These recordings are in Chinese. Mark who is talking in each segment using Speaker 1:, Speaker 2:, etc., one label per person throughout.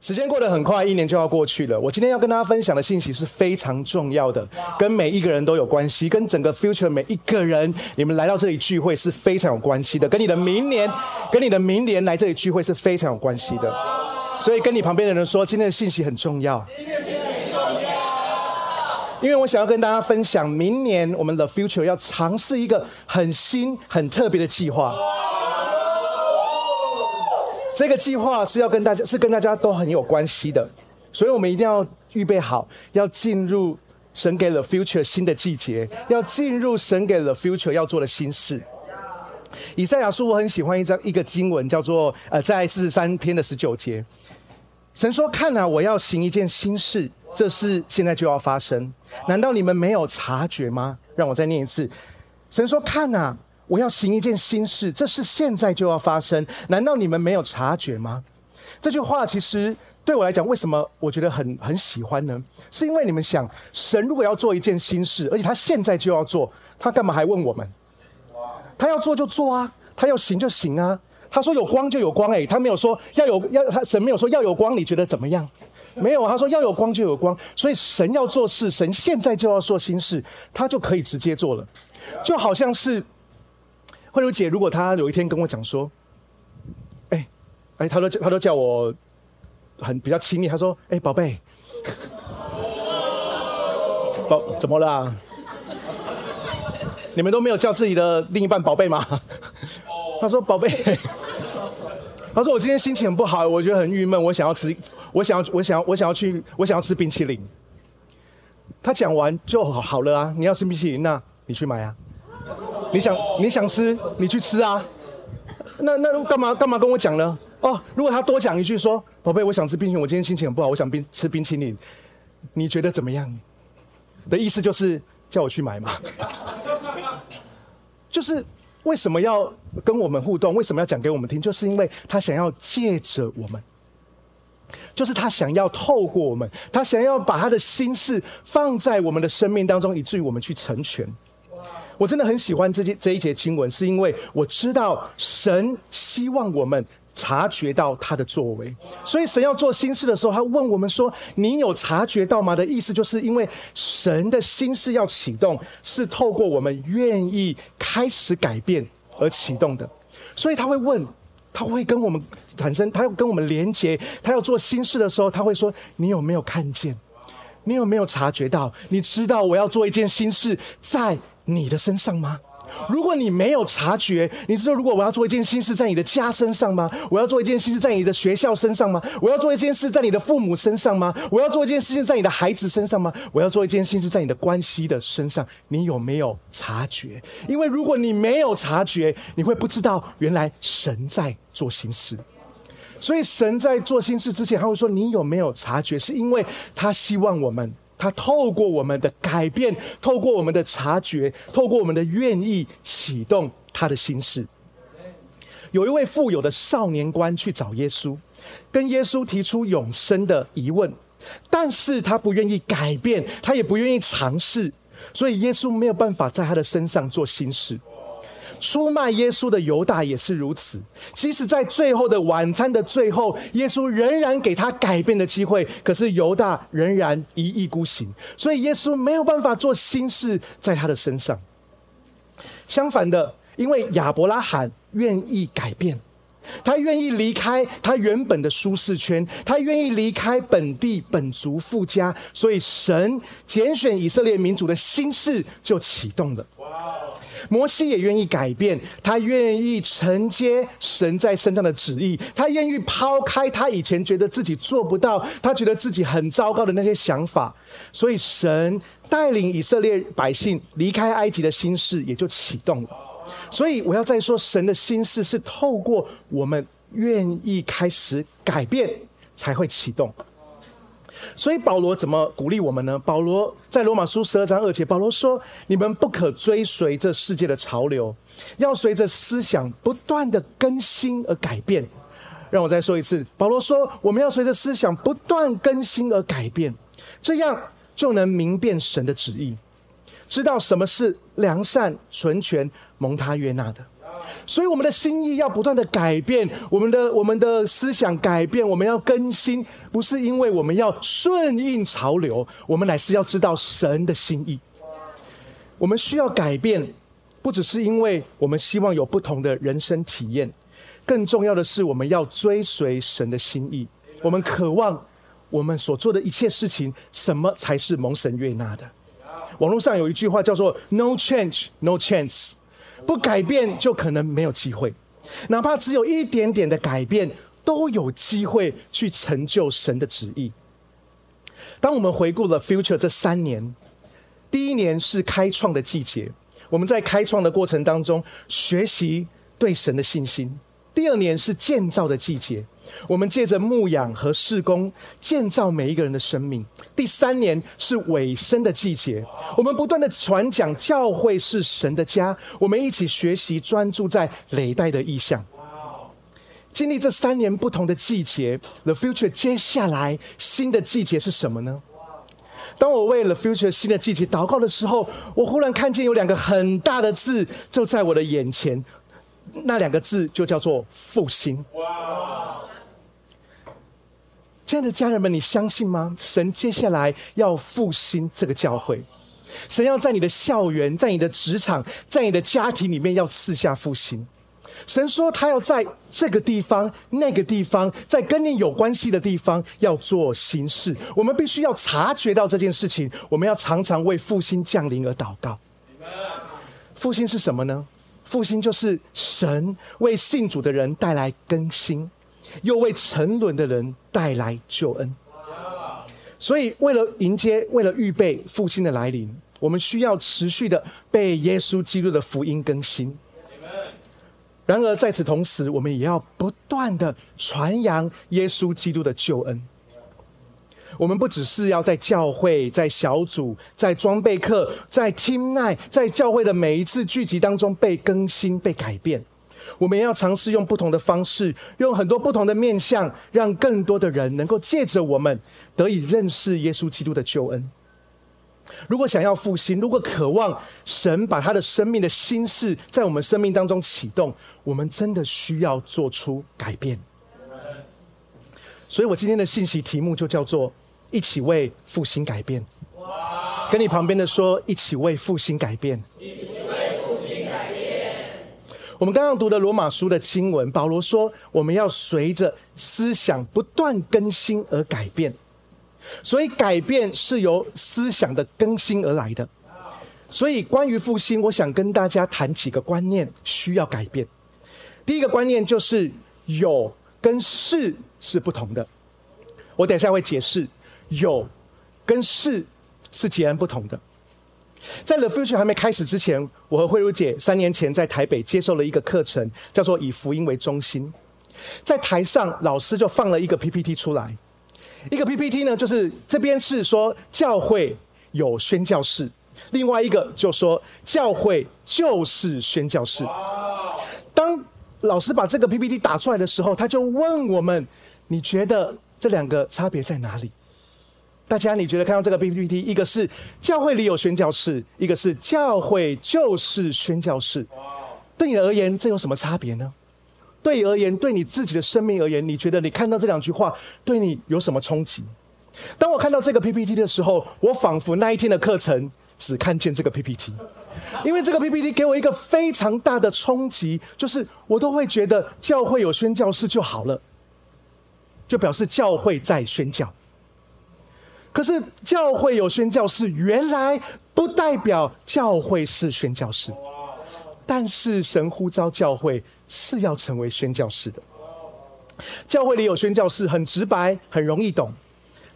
Speaker 1: 时间过得很快，一年就要过去了。我今天要跟大家分享的信息是非常重要的，跟每一个人都有关系，跟整个 future 每一个人，你们来到这里聚会是非常有关系的，跟你的明年，跟你的明年来这里聚会是非常有关系的。所以跟你旁边的人说，今天的信息很重要。因为我想要跟大家分享，明年我们的 future 要尝试一个很新、很特别的计划。这个计划是要跟大家是跟大家都很有关系的，所以我们一定要预备好，要进入神给了 future 新的季节，要进入神给了 future 要做的新事。以赛亚书我很喜欢一张一个经文，叫做呃在四十三篇的十九节，神说：“看啊，我要行一件新事，这事现在就要发生，难道你们没有察觉吗？”让我再念一次，神说：“看啊。”我要行一件新事，这是现在就要发生，难道你们没有察觉吗？这句话其实对我来讲，为什么我觉得很很喜欢呢？是因为你们想，神如果要做一件新事，而且他现在就要做，他干嘛还问我们？他要做就做啊，他要行就行啊。他说有光就有光，诶，他没有说要有要他神没有说要有光，你觉得怎么样？没有，他说要有光就有光，所以神要做事，神现在就要做新事，他就可以直接做了，就好像是。慧茹姐，如果她有一天跟我讲说：“哎，哎，她都她都叫我很比较亲密。”她说：“哎，宝贝，宝怎么了？你们都没有叫自己的另一半宝贝吗？” 她说：“宝贝，她说我今天心情很不好，我觉得很郁闷，我想要吃，我想要，我想要，我想要去，我想要吃冰淇淋。”她讲完就好了啊！你要吃冰淇淋，那你去买啊。你想你想吃，你去吃啊。那那干嘛干嘛跟我讲呢？哦，如果他多讲一句说：“宝贝，我想吃冰淇淋，我今天心情很不好，我想冰吃冰淇淋。”你觉得怎么样？的意思就是叫我去买嘛。就是为什么要跟我们互动？为什么要讲给我们听？就是因为他想要借着我们，就是他想要透过我们，他想要把他的心事放在我们的生命当中，以至于我们去成全。我真的很喜欢这节这一节经文，是因为我知道神希望我们察觉到他的作为，所以神要做新事的时候，他问我们说：“你有察觉到吗？”的意思就是因为神的心事要启动，是透过我们愿意开始改变而启动的，所以他会问，他会跟我们产生，他要跟我们连接，他要做新事的时候，他会说：“你有没有看见？你有没有察觉到？你知道我要做一件新事在。”你的身上吗？如果你没有察觉，你知道如果我要做一件新事在你的家身上吗？我要做一件新事在你的学校身上吗？我要做一件事在你的父母身上吗？我要做一件事情在你的孩子身上吗？我要做一件新事在你的关系的身上？你有没有察觉？因为如果你没有察觉，你会不知道原来神在做新事。所以神在做新事之前，他会说：“你有没有察觉？”是因为他希望我们。他透过我们的改变，透过我们的察觉，透过我们的愿意启动他的心事。有一位富有的少年官去找耶稣，跟耶稣提出永生的疑问，但是他不愿意改变，他也不愿意尝试，所以耶稣没有办法在他的身上做心事。出卖耶稣的犹大也是如此。即使在最后的晚餐的最后，耶稣仍然给他改变的机会，可是犹大仍然一意孤行，所以耶稣没有办法做心事在他的身上。相反的，因为亚伯拉罕愿意改变，他愿意离开他原本的舒适圈，他愿意离开本地本族富家，所以神拣选以色列民族的心事就启动了。摩西也愿意改变，他愿意承接神在身上的旨意，他愿意抛开他以前觉得自己做不到，他觉得自己很糟糕的那些想法，所以神带领以色列百姓离开埃及的心事也就启动了。所以我要再说，神的心事是透过我们愿意开始改变才会启动。所以保罗怎么鼓励我们呢？保罗在罗马书十二章二节，保罗说：“你们不可追随这世界的潮流，要随着思想不断的更新而改变。”让我再说一次，保罗说：“我们要随着思想不断更新而改变，这样就能明辨神的旨意，知道什么是良善、纯全、蒙他悦纳的。”所以我们的心意要不断的改变，我们的我们的思想改变，我们要更新，不是因为我们要顺应潮流，我们乃是要知道神的心意。我们需要改变，不只是因为我们希望有不同的人生体验，更重要的是我们要追随神的心意。我们渴望我们所做的一切事情，什么才是蒙神悦纳的？网络上有一句话叫做 “No change, no chance”。不改变就可能没有机会，哪怕只有一点点的改变，都有机会去成就神的旨意。当我们回顾了 Future 这三年，第一年是开创的季节，我们在开创的过程当中学习对神的信心；第二年是建造的季节。我们借着牧养和事工建造每一个人的生命。第三年是尾声的季节，我们不断的传讲教会是神的家，我们一起学习专注在累代的意向。经历这三年不同的季节，The Future 接下来新的季节是什么呢？当我为了 Future 新的季节祷告的时候，我忽然看见有两个很大的字就在我的眼前，那两个字就叫做复兴。哇亲爱的家人们，你相信吗？神接下来要复兴这个教会，神要在你的校园、在你的职场、在你的家庭里面要赐下复兴。神说，他要在这个地方、那个地方，在跟你有关系的地方要做新事。我们必须要察觉到这件事情，我们要常常为复兴降临而祷告。复兴是什么呢？复兴就是神为信主的人带来更新。又为沉沦的人带来救恩，所以为了迎接、为了预备复兴的来临，我们需要持续的被耶稣基督的福音更新。然而在此同时，我们也要不断的传扬耶稣基督的救恩。我们不只是要在教会、在小组、在装备课、在 Team Night、在教会的每一次聚集当中被更新、被改变。我们要尝试用不同的方式，用很多不同的面向，让更多的人能够借着我们得以认识耶稣基督的救恩。如果想要复兴，如果渴望神把他的生命的心事在我们生命当中启动，我们真的需要做出改变。所以我今天的信息题目就叫做“一起为复兴改变”。跟你旁边的说，一起为复兴改变。我们刚刚读的罗马书的经文，保罗说，我们要随着思想不断更新而改变，所以改变是由思想的更新而来的。所以关于复兴，我想跟大家谈几个观念需要改变。第一个观念就是有跟是是不同的，我等下会解释，有跟是是截然不同的。在 The Future 还没开始之前，我和慧茹姐三年前在台北接受了一个课程，叫做“以福音为中心”。在台上，老师就放了一个 PPT 出来。一个 PPT 呢，就是这边是说教会有宣教士，另外一个就说教会就是宣教士。当老师把这个 PPT 打出来的时候，他就问我们：“你觉得这两个差别在哪里？”大家，你觉得看到这个 PPT，一个是教会里有宣教士，一个是教会就是宣教士。对你而言，这有什么差别呢？对你而言，对你自己的生命而言，你觉得你看到这两句话对你有什么冲击？当我看到这个 PPT 的时候，我仿佛那一天的课程只看见这个 PPT，因为这个 PPT 给我一个非常大的冲击，就是我都会觉得教会有宣教士就好了，就表示教会在宣教。可是教会有宣教士，原来不代表教会是宣教士。但是神呼召教会是要成为宣教士的。教会里有宣教士，很直白，很容易懂。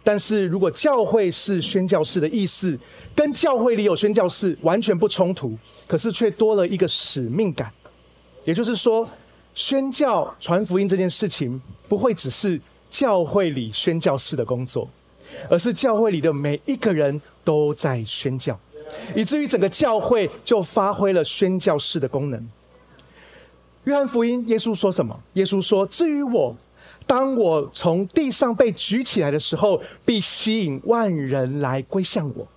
Speaker 1: 但是如果教会是宣教士的意思，跟教会里有宣教士完全不冲突，可是却多了一个使命感。也就是说，宣教传福音这件事情，不会只是教会里宣教士的工作。而是教会里的每一个人都在宣教，以至于整个教会就发挥了宣教士的功能。约翰福音，耶稣说什么？耶稣说：“至于我，当我从地上被举起来的时候，必吸引万人来归向我。”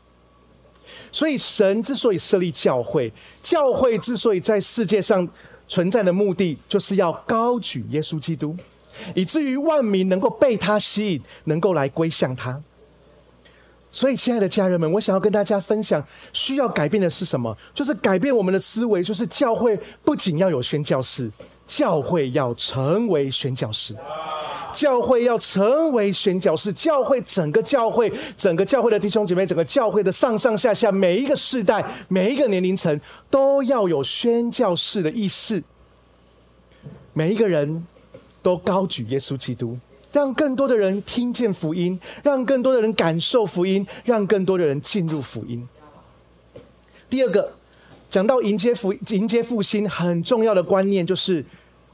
Speaker 1: 所以，神之所以设立教会，教会之所以在世界上存在的目的就是要高举耶稣基督，以至于万民能够被他吸引，能够来归向他。所以，亲爱的家人们，我想要跟大家分享，需要改变的是什么？就是改变我们的思维，就是教会不仅要有宣教士，教会要成为宣教士。教会要成为宣教士，教会整个教会，整个教会的弟兄姐妹，整个教会的上上下下，每一个世代，每一个年龄层，都要有宣教士的意识。每一个人都高举耶稣基督，让更多的人听见福音，让更多的人感受福音，让更多的人进入福音。第二个，讲到迎接福迎接复兴，很重要的观念就是。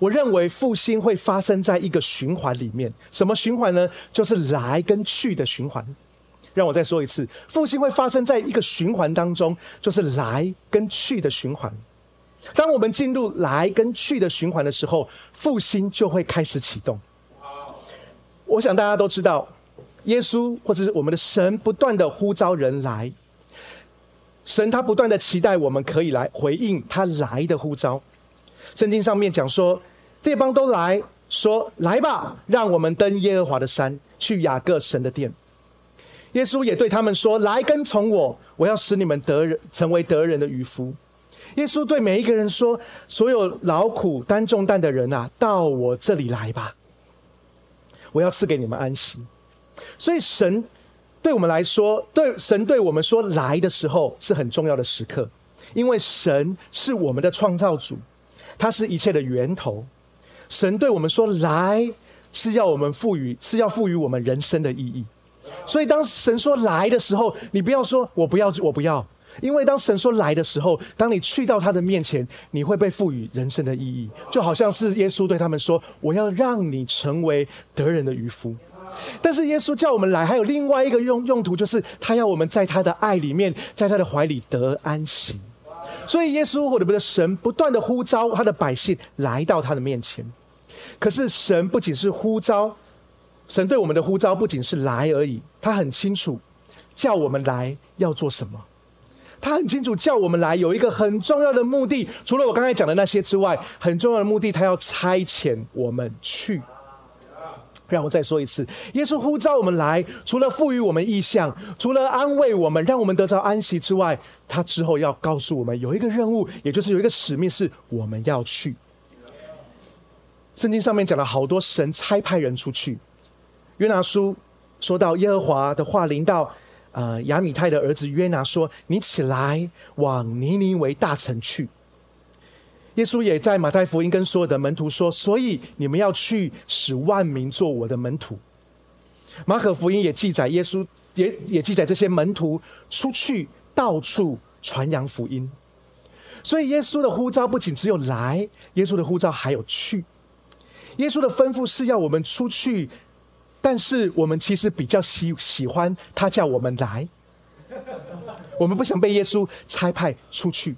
Speaker 1: 我认为复兴会发生在一个循环里面。什么循环呢？就是来跟去的循环。让我再说一次，复兴会发生在一个循环当中，就是来跟去的循环。当我们进入来跟去的循环的时候，复兴就会开始启动。我想大家都知道，耶稣或者是我们的神不断的呼召人来，神他不断的期待我们可以来回应他来的呼召。圣经上面讲说，列邦都来说：“来吧，让我们登耶和华的山，去雅各神的殿。”耶稣也对他们说：“来跟从我，我要使你们得人成为得人的渔夫。”耶稣对每一个人说：“所有劳苦担重担的人啊，到我这里来吧，我要赐给你们安息。”所以神对我们来说，对神对我们说来的时候是很重要的时刻，因为神是我们的创造主。它是一切的源头。神对我们说：“来，是要我们赋予，是要赋予我们人生的意义。”所以，当神说“来”的时候，你不要说“我不要，我不要”，因为当神说“来”的时候，当你去到他的面前，你会被赋予人生的意义，就好像是耶稣对他们说：“我要让你成为得人的渔夫。”但是，耶稣叫我们来，还有另外一个用用途，就是他要我们在他的爱里面，在他的怀里得安息。所以，耶稣或者不是神不断的呼召他的百姓来到他的面前。可是，神不仅是呼召，神对我们的呼召不仅是来而已。他很清楚叫我们来要做什么。他很清楚叫我们来有一个很重要的目的，除了我刚才讲的那些之外，很重要的目的，他要差遣我们去。让我再说一次，耶稣呼召我们来，除了赋予我们意向，除了安慰我们，让我们得着安息之外，他之后要告诉我们有一个任务，也就是有一个使命，是我们要去。圣经上面讲了好多神差派人出去。约拿书说到耶和华的话临到呃亚米泰的儿子约拿说：“你起来往尼尼为大城去。”耶稣也在马太福音跟所有的门徒说：“所以你们要去，使万民做我的门徒。”马可福音也记载，耶稣也也记载这些门徒出去到处传扬福音。所以耶稣的呼召不仅只有来，耶稣的呼召还有去。耶稣的吩咐是要我们出去，但是我们其实比较喜喜欢他叫我们来，我们不想被耶稣差派出去。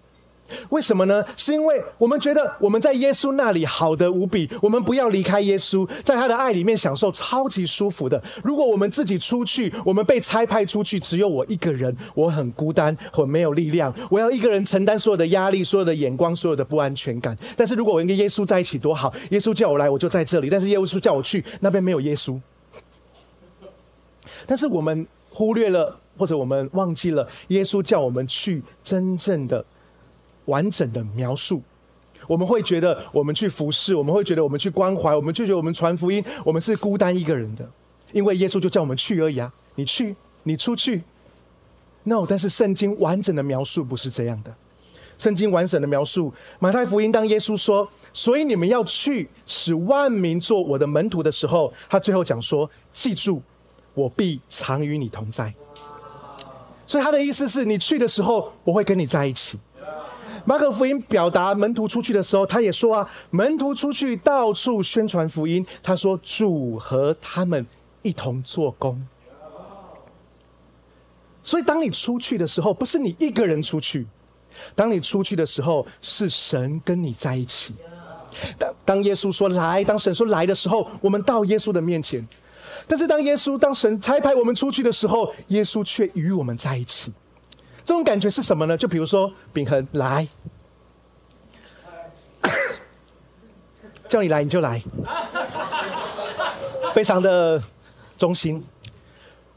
Speaker 1: 为什么呢？是因为我们觉得我们在耶稣那里好的无比，我们不要离开耶稣，在他的爱里面享受超级舒服的。如果我们自己出去，我们被差派出去，只有我一个人，我很孤单，很没有力量，我要一个人承担所有的压力、所有的眼光、所有的不安全感。但是如果我跟耶稣在一起多好，耶稣叫我来，我就在这里；但是耶稣叫我去那边，没有耶稣。但是我们忽略了，或者我们忘记了，耶稣叫我们去真正的。完整的描述，我们会觉得我们去服侍，我们会觉得我们去关怀，我们就觉得我们传福音，我们是孤单一个人的，因为耶稣就叫我们去而已啊！你去，你出去，no。但是圣经完整的描述不是这样的。圣经完整的描述，马太福音当耶稣说：“所以你们要去，使万民做我的门徒的时候，他最后讲说：记住，我必常与你同在。所以他的意思是你去的时候，我会跟你在一起。”马可福音表达门徒出去的时候，他也说啊，门徒出去到处宣传福音。他说主和他们一同做工。所以当你出去的时候，不是你一个人出去，当你出去的时候，是神跟你在一起。当当耶稣说来，当神说来的时候，我们到耶稣的面前。但是当耶稣当神差派我们出去的时候，耶稣却与我们在一起。这种感觉是什么呢？就比如说，秉恒来，叫你来你就来，非常的忠心。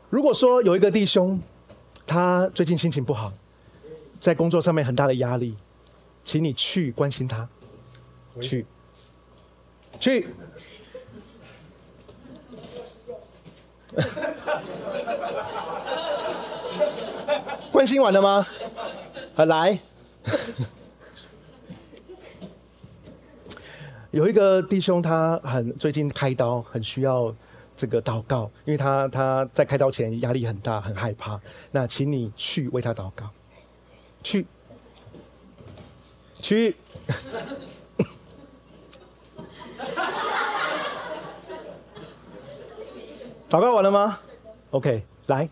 Speaker 1: 如果说有一个弟兄，他最近心情不好，在工作上面很大的压力，请你去关心他，去，去。关心完了吗？来。有一个弟兄，他很最近开刀，很需要这个祷告，因为他他在开刀前压力很大，很害怕。那请你去为他祷告，去，去。祷告完了吗？OK，来。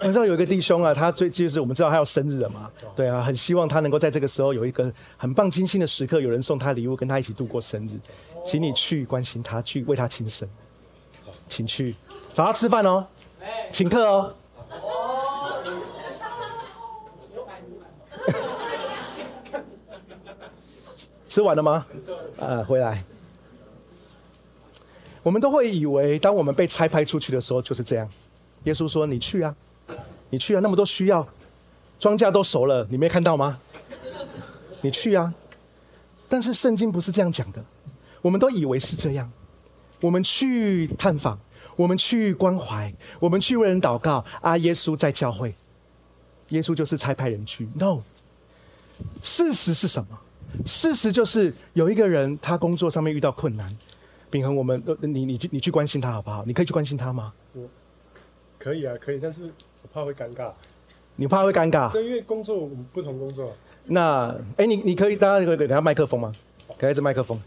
Speaker 1: 我知道有一个弟兄啊，他最就是我们知道他要生日了嘛，对啊，很希望他能够在这个时候有一个很棒、精心的时刻，有人送他礼物，跟他一起度过生日，请你去关心他，去为他庆生，请去找他吃饭哦，请客哦。吃完了吗？呃，回来。我们都会以为，当我们被差派出去的时候就是这样。耶稣说：“你去啊，你去啊，那么多需要，庄稼都熟了，你没看到吗？你去啊。”但是圣经不是这样讲的。我们都以为是这样。我们去探访，我们去关怀，我们去为人祷告。啊，耶稣在教会，耶稣就是差派人去。No，事实是什么？事实就是有一个人，他工作上面遇到困难。秉恒，我们呃，你你去你去关心他好不好？你可以去关心他吗？我
Speaker 2: 可以啊，可以，但是我怕会尴尬。
Speaker 1: 你怕会尴尬？
Speaker 2: 对，因为工作我们不同工作。
Speaker 1: 那哎，你你可以，大家可以给他麦克风吗？给他一支麦克风。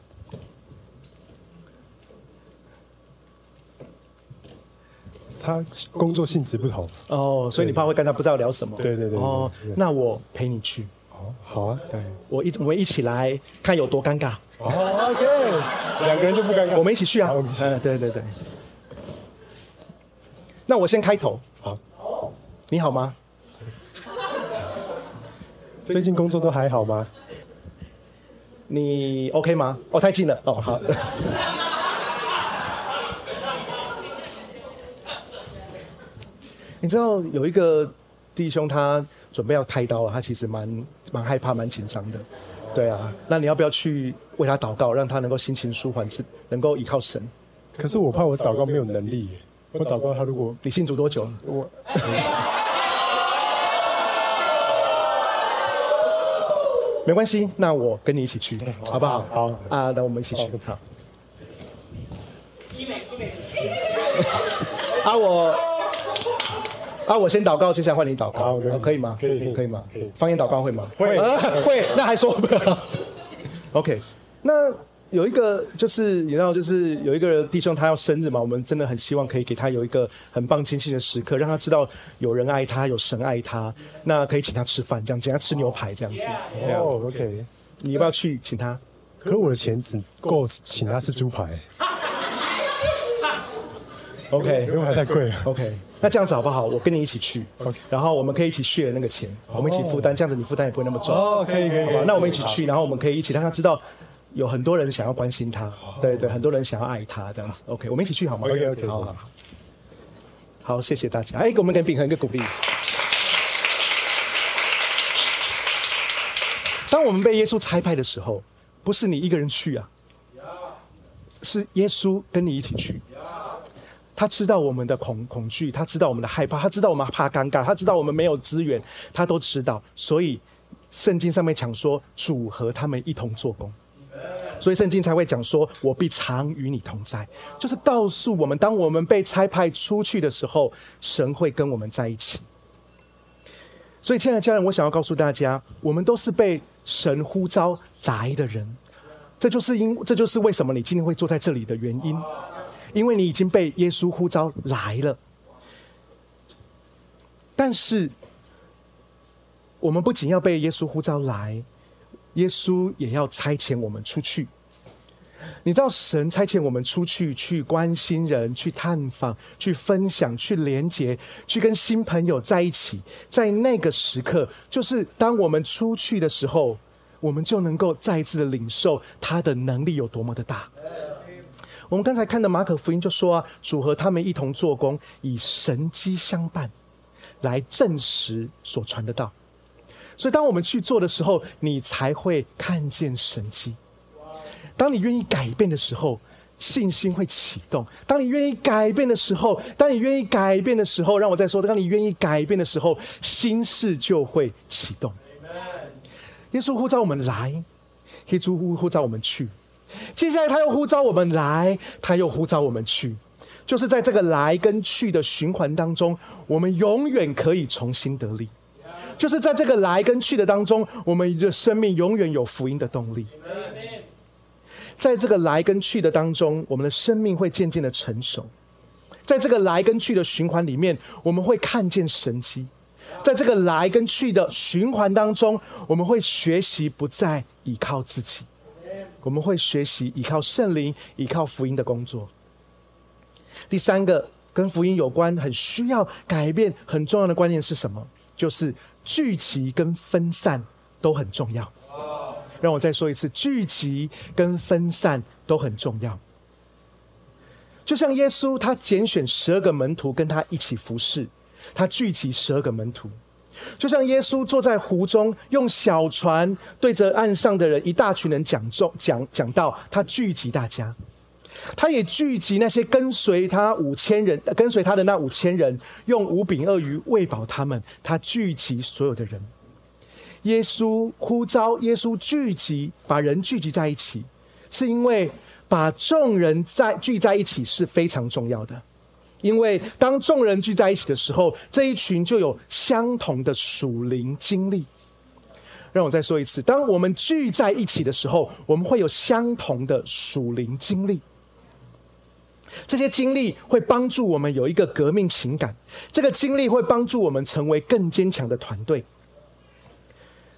Speaker 2: 他工作性质不同
Speaker 1: 哦，所以你怕会跟他，不知道聊什么。
Speaker 2: 对对对。哦，
Speaker 1: 那我陪你去。
Speaker 2: 哦，好啊，对。
Speaker 1: 我一我们一起来看有多尴尬。
Speaker 2: 哦，OK，两个人就不尴尬，
Speaker 1: 我们一起去啊！嗯，对对对。那我先开头。
Speaker 2: 好，
Speaker 1: 你好吗？
Speaker 2: 最近工作都还好吗？
Speaker 1: 你 OK 吗？哦，太近了。哦，好。你知道有一个弟兄，他准备要开刀了，他其实蛮蛮害怕、蛮紧张的。对啊，那你要不要去为他祷告，让他能够心情舒缓，是能够依靠神？
Speaker 2: 可是我怕我祷告没有能力。我祷告他，如果
Speaker 1: 你信主多久？我没关系，那我跟你一起去，好不好？
Speaker 2: 好
Speaker 1: 啊，那我们一起去。好。啊我。啊，我先祷告，接下来换你祷告，可以吗？
Speaker 2: 可以，
Speaker 1: 可以吗？方言祷告会吗？
Speaker 2: 会，
Speaker 1: 会。那还说不了 OK，那有一个就是你知道，就是有一个弟兄他要生日嘛，我们真的很希望可以给他有一个很棒、亲切的时刻，让他知道有人爱他，有神爱他。那可以请他吃饭，这样请他吃牛排这样子。
Speaker 2: 哦，OK，
Speaker 1: 你要不要去请他？
Speaker 2: 可我的钱只够请他吃猪排。
Speaker 1: OK，
Speaker 2: 牛排太贵了。
Speaker 1: OK。那这样子好不好？我跟你一起去
Speaker 2: ，OK，
Speaker 1: 然后我们可以一起 share 那个钱，我们一起负担，这样子你负担也不会那么重。
Speaker 2: 哦，可以可以，
Speaker 1: 好吧？那我们一起去，然后我们可以一起让他知道，有很多人想要关心他，对对，很多人想要爱他，这样子。OK，我们一起去好吗
Speaker 2: ？OK OK，
Speaker 1: 好好好，谢谢大家。哎，给我们给秉恒一个鼓励。当我们被耶稣差派的时候，不是你一个人去啊，是耶稣跟你一起去。他知道我们的恐恐惧，他知道我们的害怕，他知道我们怕尴尬，他知道我们没有资源，他都知道。所以圣经上面讲说，主和他们一同做工，所以圣经才会讲说，我必常与你同在，就是告诉我们，当我们被差派出去的时候，神会跟我们在一起。所以，亲爱的家人，我想要告诉大家，我们都是被神呼召来的人，这就是因，这就是为什么你今天会坐在这里的原因。因为你已经被耶稣呼召来了，但是我们不仅要被耶稣呼召来，耶稣也要差遣我们出去。你知道，神差遣我们出去，去关心人，去探访，去分享，去连接，去跟新朋友在一起。在那个时刻，就是当我们出去的时候，我们就能够再一次的领受他的能力有多么的大。我们刚才看的马可福音就说啊，主和他们一同做工，以神机相伴，来证实所传的道。所以，当我们去做的时候，你才会看见神机。当你愿意改变的时候，信心会启动；当你愿意改变的时候，当你愿意改变的时候，让我再说，当你愿意改变的时候，心事就会启动。耶稣呼召我们来，耶稣呼呼召我们去。接下来，他又呼召我们来，他又呼召我们去。就是在这个来跟去的循环当中，我们永远可以重新得力。就是在这个来跟去的当中，我们的生命永远有福音的动力。在这个来跟去的当中，我们的生命会渐渐的成熟。在这个来跟去的循环里面，我们会看见神迹。在这个来跟去的循环当中，我们会学习不再依靠自己，我们会学习依靠圣灵，依靠福音的工作。第三个跟福音有关、很需要改变、很重要的观念是什么？就是。聚集跟分散都很重要。让我再说一次，聚集跟分散都很重要。就像耶稣，他拣选十二个门徒跟他一起服侍，他聚集十二个门徒。就像耶稣坐在湖中，用小船对着岸上的人一大群人讲中讲讲道，他聚集大家。他也聚集那些跟随他五千人，跟随他的那五千人，用五饼鳄鱼喂饱他们。他聚集所有的人，耶稣呼召耶稣聚集，把人聚集在一起，是因为把众人在聚在一起是非常重要的。因为当众人聚在一起的时候，这一群就有相同的属灵经历。让我再说一次，当我们聚在一起的时候，我们会有相同的属灵经历。这些经历会帮助我们有一个革命情感，这个经历会帮助我们成为更坚强的团队。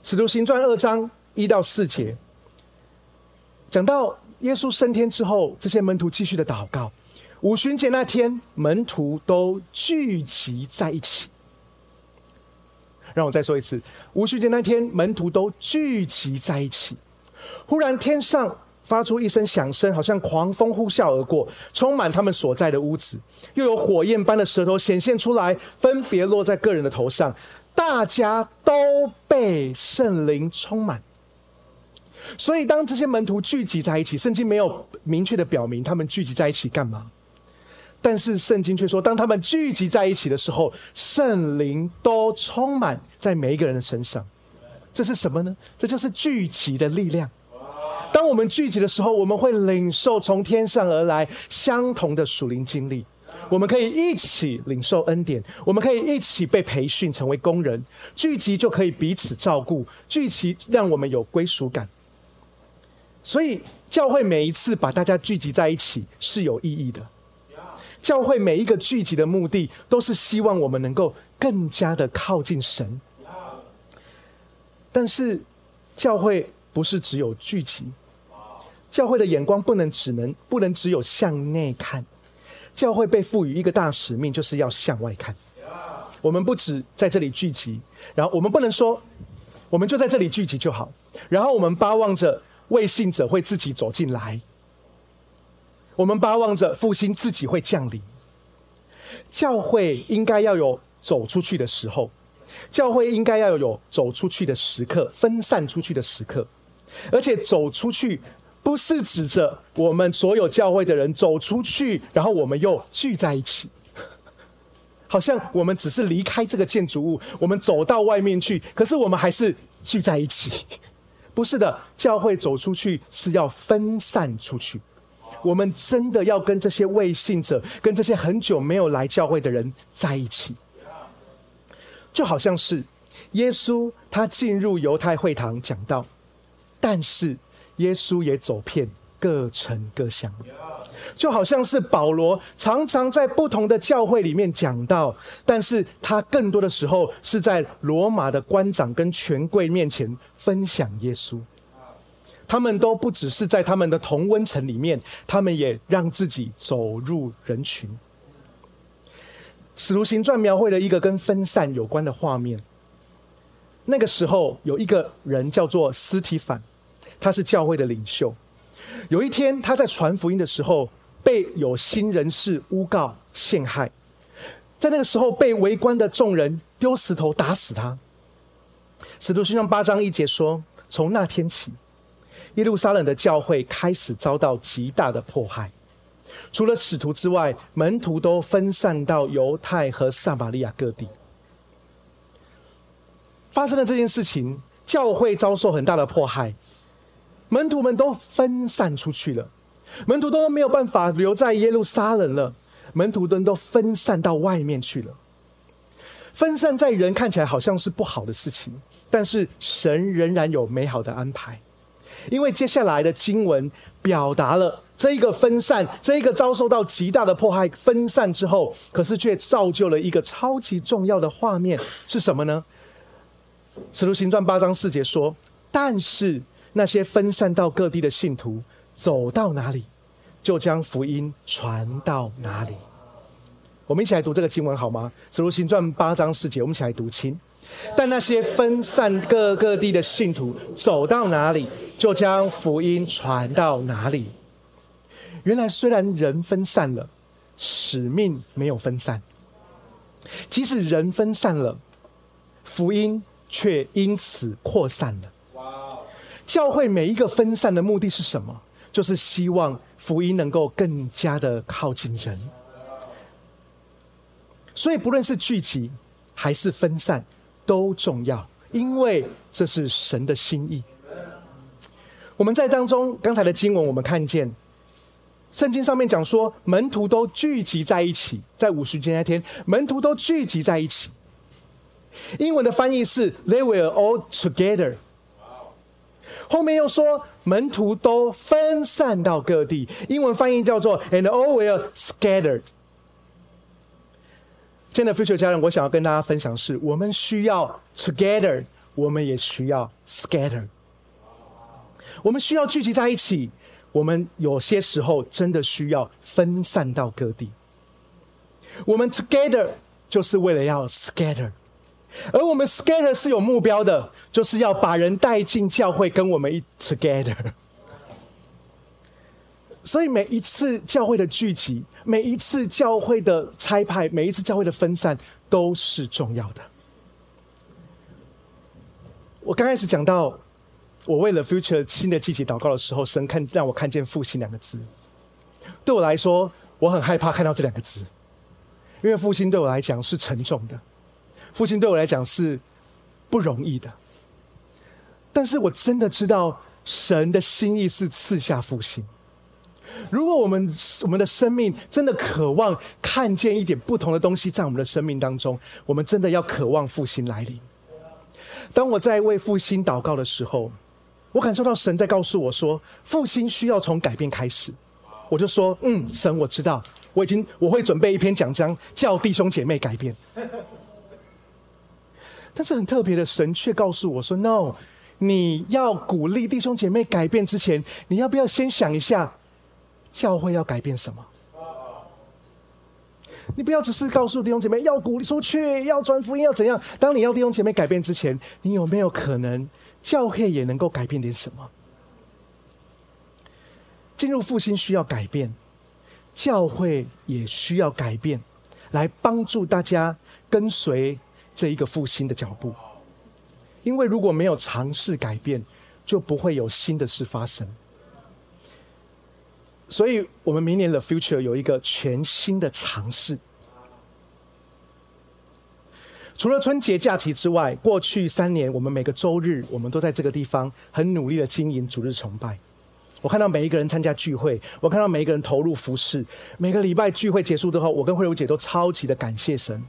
Speaker 1: 使徒行传二章一到四节，讲到耶稣升天之后，这些门徒继续的祷告。五旬节那天，门徒都聚集在一起。让我再说一次，五旬节那天，门徒都聚集在一起。忽然天上。发出一声响声，好像狂风呼啸而过，充满他们所在的屋子。又有火焰般的舌头显现出来，分别落在个人的头上。大家都被圣灵充满。所以，当这些门徒聚集在一起，圣经没有明确的表明他们聚集在一起干嘛，但是圣经却说，当他们聚集在一起的时候，圣灵都充满在每一个人的身上。这是什么呢？这就是聚集的力量。当我们聚集的时候，我们会领受从天上而来相同的属灵经历。我们可以一起领受恩典，我们可以一起被培训成为工人。聚集就可以彼此照顾，聚集让我们有归属感。所以，教会每一次把大家聚集在一起是有意义的。教会每一个聚集的目的，都是希望我们能够更加的靠近神。但是，教会不是只有聚集。教会的眼光不能只能不能只有向内看，教会被赋予一个大使命，就是要向外看。我们不止在这里聚集，然后我们不能说，我们就在这里聚集就好，然后我们巴望着未信者会自己走进来，我们巴望着复兴自己会降临。教会应该要有走出去的时候，教会应该要有走出去的时刻，分散出去的时刻，而且走出去。不是指着我们所有教会的人走出去，然后我们又聚在一起，好像我们只是离开这个建筑物，我们走到外面去，可是我们还是聚在一起。不是的，教会走出去是要分散出去。我们真的要跟这些未信者，跟这些很久没有来教会的人在一起，就好像是耶稣他进入犹太会堂讲道，但是。耶稣也走遍各城各乡，就好像是保罗常常在不同的教会里面讲到，但是他更多的时候是在罗马的官长跟权贵面前分享耶稣。他们都不只是在他们的同温层里面，他们也让自己走入人群。使徒行传描绘了一个跟分散有关的画面。那个时候有一个人叫做斯提凡，他是教会的领袖。有一天他在传福音的时候，被有心人士诬告陷害，在那个时候被围观的众人丢石头打死他。使徒行传八章一节说：“从那天起，耶路撒冷的教会开始遭到极大的迫害。除了使徒之外，门徒都分散到犹太和撒玛利亚各地。发生了这件事情，教会遭受很大的迫害，门徒们都分散出去了，门徒都没有办法留在耶路撒冷了，门徒们都分散到外面去了。分散在人看起来好像是不好的事情，但是神仍然有美好的安排，因为接下来的经文表达了这一个分散，这一个遭受到极大的迫害，分散之后，可是却造就了一个超级重要的画面是什么呢？使徒行传八章四节说：“但是那些分散到各地的信徒，走到哪里，就将福音传到哪里。”我们一起来读这个经文好吗？使徒行传八章四节，我们一起来读清。但那些分散各各地的信徒，走到哪里，就将福音传到哪里。原来虽然人分散了，使命没有分散。即使人分散了，福音却因此扩散了。教会每一个分散的目的是什么？就是希望福音能够更加的靠近人。所以，不论是聚集还是分散，都重要，因为这是神的心意。我们在当中刚才的经文，我们看见圣经上面讲说，门徒都聚集在一起，在五十节那天，门徒都聚集在一起。英文的翻译是 “They were all together”，后面又说门徒都分散到各地，英文翻译叫做 “And all were scattered”。亲爱的 future 家人，我想要跟大家分享是：我们需要 together，我们也需要 scatter。我们需要聚集在一起，我们有些时候真的需要分散到各地。我们 together 就是为了要 scatter，而我们 scatter 是有目标的，就是要把人带进教会，跟我们一 together。所以每一次教会的聚集，每一次教会的拆派，每一次教会的分散，都是重要的。我刚开始讲到，我为了 future 新的季节祷告的时候，神看让我看见复兴两个字。对我来说，我很害怕看到这两个字，因为复兴对我来讲是沉重的，复兴对我来讲是不容易的。但是我真的知道，神的心意是赐下复兴。如果我们我们的生命真的渴望看见一点不同的东西在我们的生命当中，我们真的要渴望复兴来临。当我在为复兴祷告的时候，我感受到神在告诉我说，复兴需要从改变开始。我就说，嗯，神，我知道，我已经我会准备一篇讲章，叫弟兄姐妹改变。但是很特别的，神却告诉我说，no，你要鼓励弟兄姐妹改变之前，你要不要先想一下？教会要改变什么？你不要只是告诉弟兄姐妹要鼓励出去，要传福音，要怎样？当你要弟兄姐妹改变之前，你有没有可能教会也能够改变点什么？进入复兴需要改变，教会也需要改变，来帮助大家跟随这一个复兴的脚步。因为如果没有尝试改变，就不会有新的事发生。所以，我们明年的 Future 有一个全新的尝试。除了春节假期之外，过去三年，我们每个周日，我们都在这个地方很努力的经营主日崇拜。我看到每一个人参加聚会，我看到每一个人投入服饰。每个礼拜聚会结束之后，我跟慧茹姐都超级的感谢神。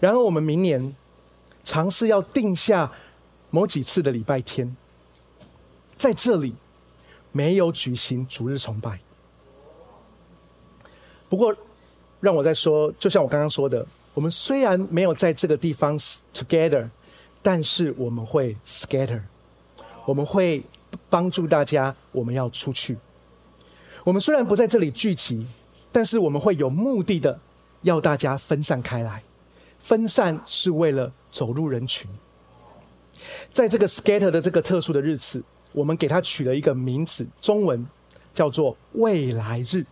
Speaker 1: 然后，我们明年尝试要定下某几次的礼拜天，在这里。没有举行主日崇拜。不过，让我再说，就像我刚刚说的，我们虽然没有在这个地方 together，但是我们会 scatter，我们会帮助大家。我们要出去。我们虽然不在这里聚集，但是我们会有目的的要大家分散开来。分散是为了走入人群。在这个 scatter 的这个特殊的日子，我们给它取了一个名字，中文叫做未来日。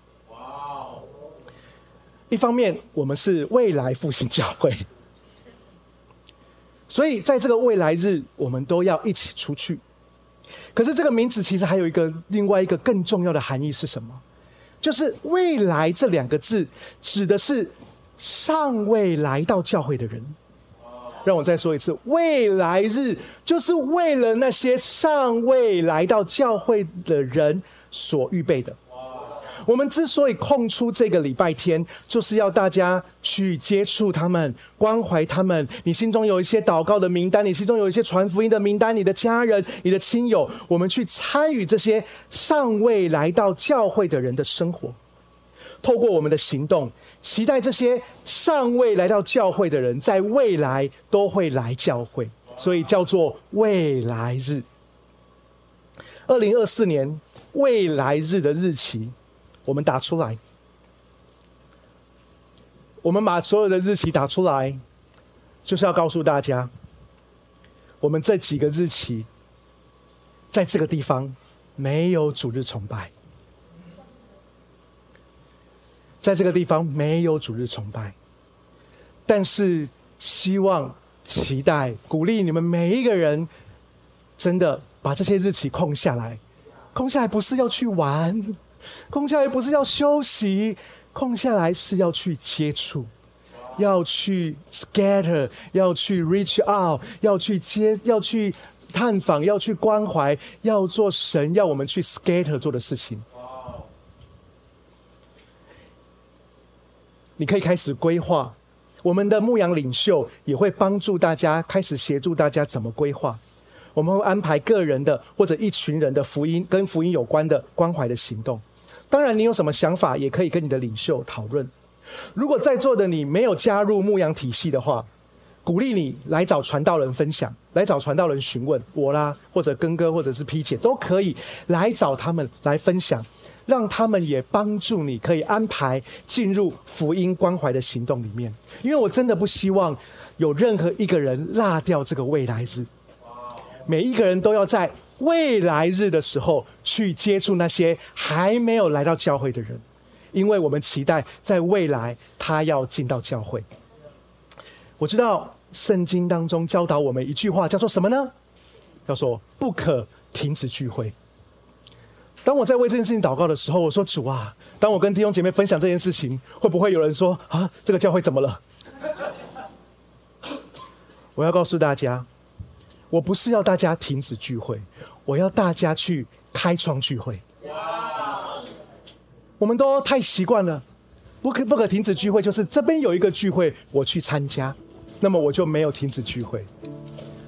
Speaker 1: 一方面，我们是未来复兴教会，所以在这个未来日，我们都要一起出去。可是这个名字其实还有一个另外一个更重要的含义是什么？就是“未来”这两个字指的是尚未来到教会的人。让我再说一次，“未来日”就是为了那些尚未来到教会的人所预备的。我们之所以空出这个礼拜天，就是要大家去接触他们，关怀他们。你心中有一些祷告的名单，你心中有一些传福音的名单，你的家人、你的亲友，我们去参与这些尚未来到教会的人的生活，透过我们的行动，期待这些尚未来到教会的人在未来都会来教会，所以叫做未来日。二零二四年未来日的日期。我们打出来，我们把所有的日期打出来，就是要告诉大家，我们这几个日期，在这个地方没有主日崇拜，在这个地方没有主日崇拜，但是希望、期待、鼓励你们每一个人，真的把这些日期空下来，空下来不是要去玩。空下来不是要休息，空下来是要去接触，要去 scatter，要去 reach out，要去接，要去探访，要去关怀，要做神要我们去 scatter 做的事情。你可以开始规划，我们的牧羊领袖也会帮助大家开始协助大家怎么规划。我们会安排个人的或者一群人的福音跟福音有关的关怀的行动。当然，你有什么想法，也可以跟你的领袖讨论。如果在座的你没有加入牧羊体系的话，鼓励你来找传道人分享，来找传道人询问我啦，或者根哥，或者是 P 姐，都可以来找他们来分享，让他们也帮助你，可以安排进入福音关怀的行动里面。因为我真的不希望有任何一个人落掉这个未来日，每一个人都要在。未来日的时候，去接触那些还没有来到教会的人，因为我们期待在未来他要进到教会。我知道圣经当中教导我们一句话，叫做什么呢？叫做不可停止聚会。当我在为这件事情祷告的时候，我说主啊，当我跟弟兄姐妹分享这件事情，会不会有人说啊，这个教会怎么了？我要告诉大家。我不是要大家停止聚会，我要大家去开创聚会。我们都太习惯了，不可不可停止聚会，就是这边有一个聚会，我去参加，那么我就没有停止聚会。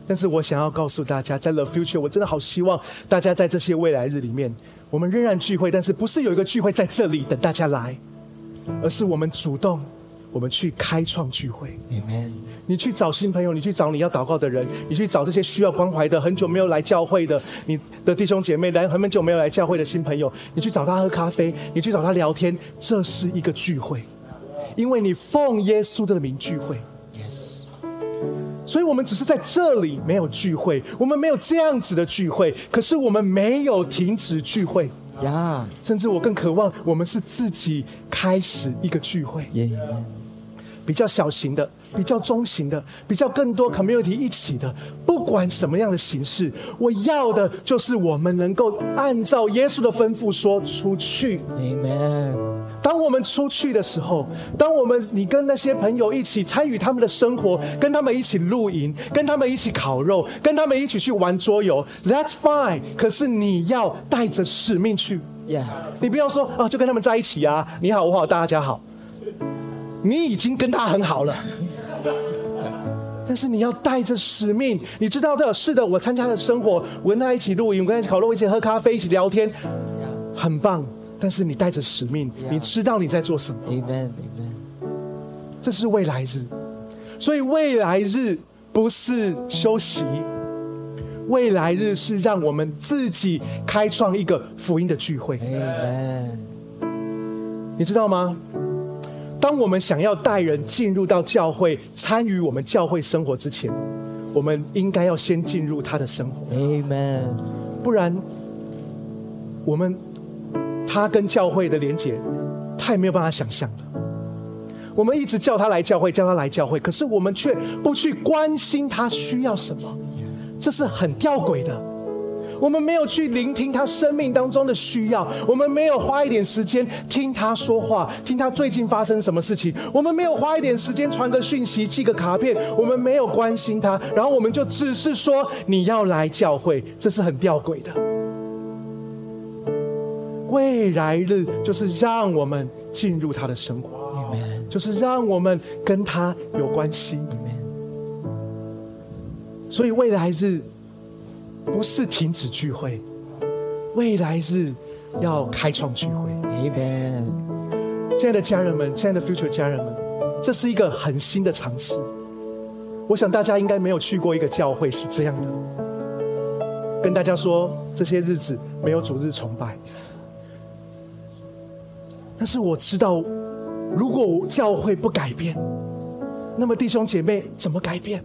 Speaker 1: 但是我想要告诉大家，在 The Future，我真的好希望大家在这些未来日里面，我们仍然聚会，但是不是有一个聚会在这里等大家来，而是我们主动，我们去开创聚会。Amen。你去找新朋友，你去找你要祷告的人，你去找这些需要关怀的、很久没有来教会的你的弟兄姐妹，来很久没有来教会的新朋友，你去找他喝咖啡，你去找他聊天，这是一个聚会，因为你奉耶稣的名聚会。Yes。所以我们只是在这里没有聚会，我们没有这样子的聚会，可是我们没有停止聚会呀。甚至我更渴望，我们是自己开始一个聚会。比较小型的，比较中型的，比较更多 community 一起的，不管什么样的形式，我要的就是我们能够按照耶稣的吩咐说出去。Amen。当我们出去的时候，当我们你跟那些朋友一起参与他们的生活，跟他们一起露营，跟他们一起烤肉，跟他们一起去玩桌游，That's fine。可是你要带着使命去，Yeah。你不要说啊，就跟他们在一起啊，你好我好大家好。你已经跟他很好了，但是你要带着使命。你知道的，是的，我参加了生活，我跟他一起露营，我跟他一起烤肉，一起喝咖啡，一起聊天，很棒。但是你带着使命，你知道你在做什么。这是未来日，所以未来日不是休息，未来日是让我们自己开创一个福音的聚会。你知道吗？当我们想要带人进入到教会、参与我们教会生活之前，我们应该要先进入他的生活
Speaker 3: ，Amen.
Speaker 1: 不然我们他跟教会的连结太没有办法想象了。我们一直叫他来教会，叫他来教会，可是我们却不去关心他需要什么，这是很吊诡的。我们没有去聆听他生命当中的需要，我们没有花一点时间听他说话，听他最近发生什么事情。我们没有花一点时间传个讯息、寄个卡片，我们没有关心他，然后我们就只是说你要来教会，这是很吊诡的。未来日就是让我们进入他的生活，就是让我们跟他有关系。所以未来日不是停止聚会，未来是要开创聚会。
Speaker 3: Amen.
Speaker 1: 亲爱的家人们，亲爱的 Future 家人们，这是一个很新的尝试。我想大家应该没有去过一个教会是这样的，跟大家说这些日子没有主日崇拜。但是我知道，如果教会不改变，那么弟兄姐妹怎么改变？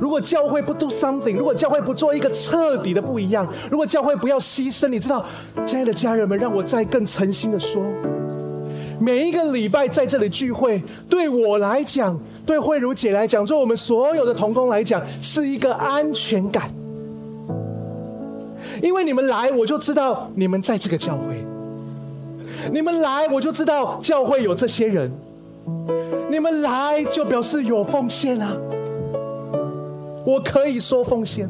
Speaker 1: 如果教会不 do something，如果教会不做一个彻底的不一样，如果教会不要牺牲，你知道，亲爱的家人们，让我再更诚心的说，每一个礼拜在这里聚会，对我来讲，对慧茹姐来讲，对我们所有的童工来讲，是一个安全感。因为你们来，我就知道你们在这个教会；你们来，我就知道教会有这些人；你们来，就表示有奉献啊。我可以说奉献。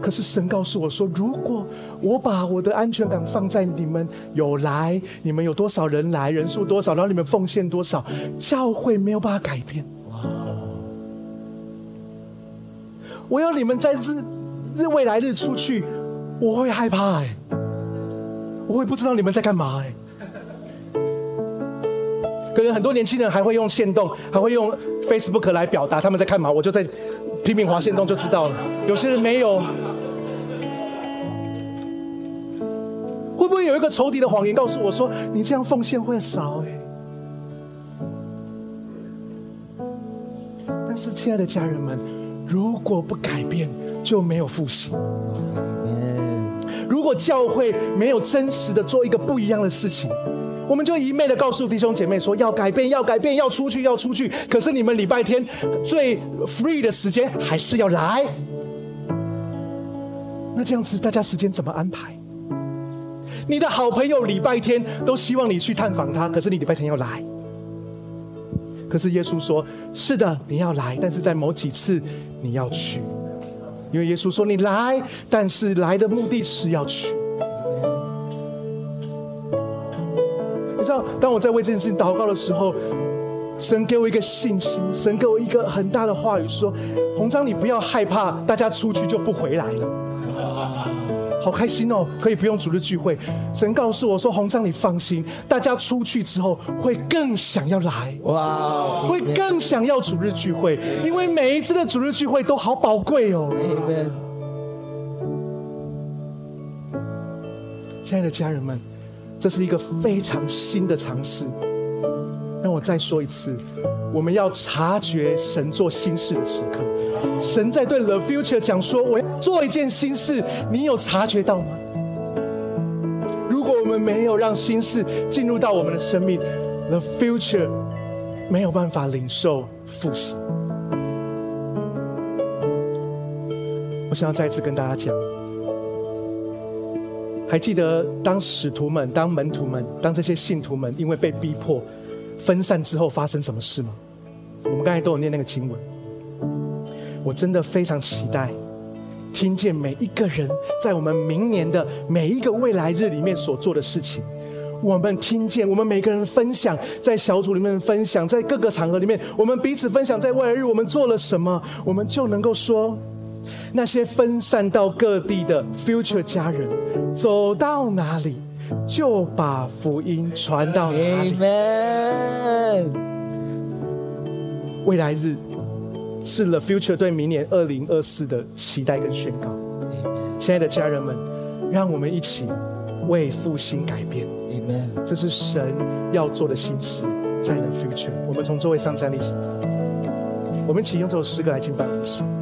Speaker 1: 可是神告诉我说，如果我把我的安全感放在你们有来，你们有多少人来，人数多少，然后你们奉献多少，教会没有办法改变。我要你们在日日未来日出去，我会害怕哎、我会不知道你们在干嘛哎、可能很多年轻人还会用线动，还会用 Facebook 来表达他们在干嘛，我就在拼命滑线动就知道了。有些人没有，会不会有一个仇敌的谎言告诉我说，你这样奉献会少哎？但是，亲爱的家人们，如果不改变，就没有复兴。如果教会没有真实的做一个不一样的事情，我们就一昧的告诉弟兄姐妹说要改变，要改变，要出去，要出去。可是你们礼拜天最 free 的时间还是要来，那这样子大家时间怎么安排？你的好朋友礼拜天都希望你去探访他，可是你礼拜天要来。可是耶稣说：“是的，你要来，但是在某几次你要去。”因为耶稣说：“你来，但是来的目的是要去。”道，当我在为这件事情祷告的时候，神给我一个信心，神给我一个很大的话语，说：“红章，你不要害怕，大家出去就不回来了。”好开心哦，可以不用主日聚会。神告诉我说：“红章，你放心，大家出去之后会更想要来。”
Speaker 3: Wow.
Speaker 1: 会更想要主日聚会，因为每一次的主日聚会都好宝贵哦。亲爱的家人们，这是一个非常新的尝试。让我再说一次，我们要察觉神做新事的时刻。神在对 The Future 讲说：“我要做一件新事，你有察觉到吗？”如果我们没有让新事进入到我们的生命，The Future 没有办法领受复兴。我想要再次跟大家讲，还记得当使徒们、当门徒们、当这些信徒们因为被逼迫分散之后发生什么事吗？我们刚才都有念那个经文。我真的非常期待听见每一个人在我们明年的每一个未来日里面所做的事情。我们听见，我们每个人分享，在小组里面分享，在各个场合里面，我们彼此分享，在未来日我们做了什么，我们就能够说，那些分散到各地的 future 家人，走到哪里就把福音传到哪里。
Speaker 3: Amen.
Speaker 1: 未来日是 The Future 对明年二零二四的期待跟宣告。亲爱的家人们，让我们一起为复兴改变
Speaker 3: ，Amen.
Speaker 1: 这是神要做的新事。在 the future。我们从座位上站立起来，我们一起用这首诗歌来敬拜我们的神。